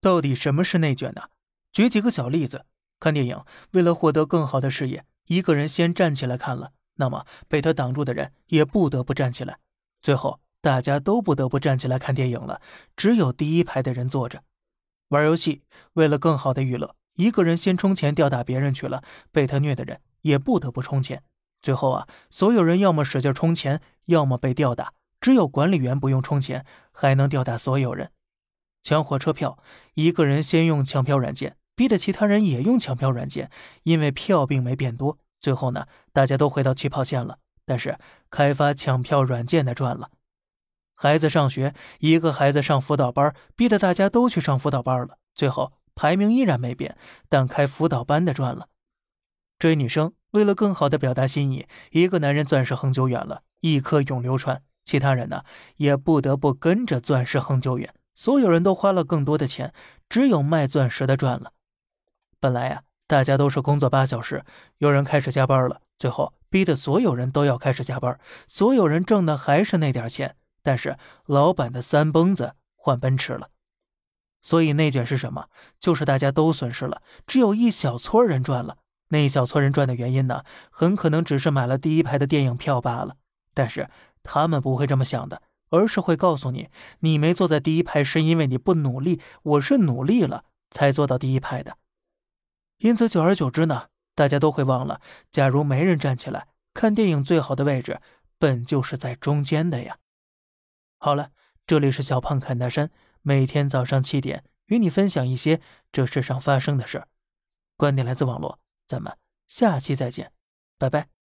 到底什么是内卷呢？举几个小例子。看电影，为了获得更好的视野，一个人先站起来看了，那么被他挡住的人也不得不站起来，最后大家都不得不站起来看电影了，只有第一排的人坐着。玩游戏，为了更好的娱乐，一个人先充钱吊打别人去了，被他虐的人也不得不充钱，最后啊，所有人要么使劲充钱，要么被吊打，只有管理员不用充钱，还能吊打所有人。抢火车票，一个人先用抢票软件。逼得其他人也用抢票软件，因为票并没变多。最后呢，大家都回到起跑线了，但是开发抢票软件的赚了。孩子上学，一个孩子上辅导班，逼得大家都去上辅导班了。最后排名依然没变，但开辅导班的赚了。追女生，为了更好的表达心意，一个男人钻石恒久远了，一颗永流传，其他人呢也不得不跟着钻石恒久远。所有人都花了更多的钱，只有卖钻石的赚了。本来呀，大家都是工作八小时，有人开始加班了，最后逼得所有人都要开始加班，所有人挣的还是那点钱，但是老板的三蹦子换奔驰了。所以内卷是什么？就是大家都损失了，只有一小撮人赚了。那一小撮人赚的原因呢，很可能只是买了第一排的电影票罢了。但是他们不会这么想的，而是会告诉你，你没坐在第一排是因为你不努力，我是努力了才坐到第一排的。因此，久而久之呢，大家都会忘了，假如没人站起来看电影，最好的位置本就是在中间的呀。好了，这里是小胖侃大山，每天早上七点与你分享一些这世上发生的事儿，观点来自网络，咱们下期再见，拜拜。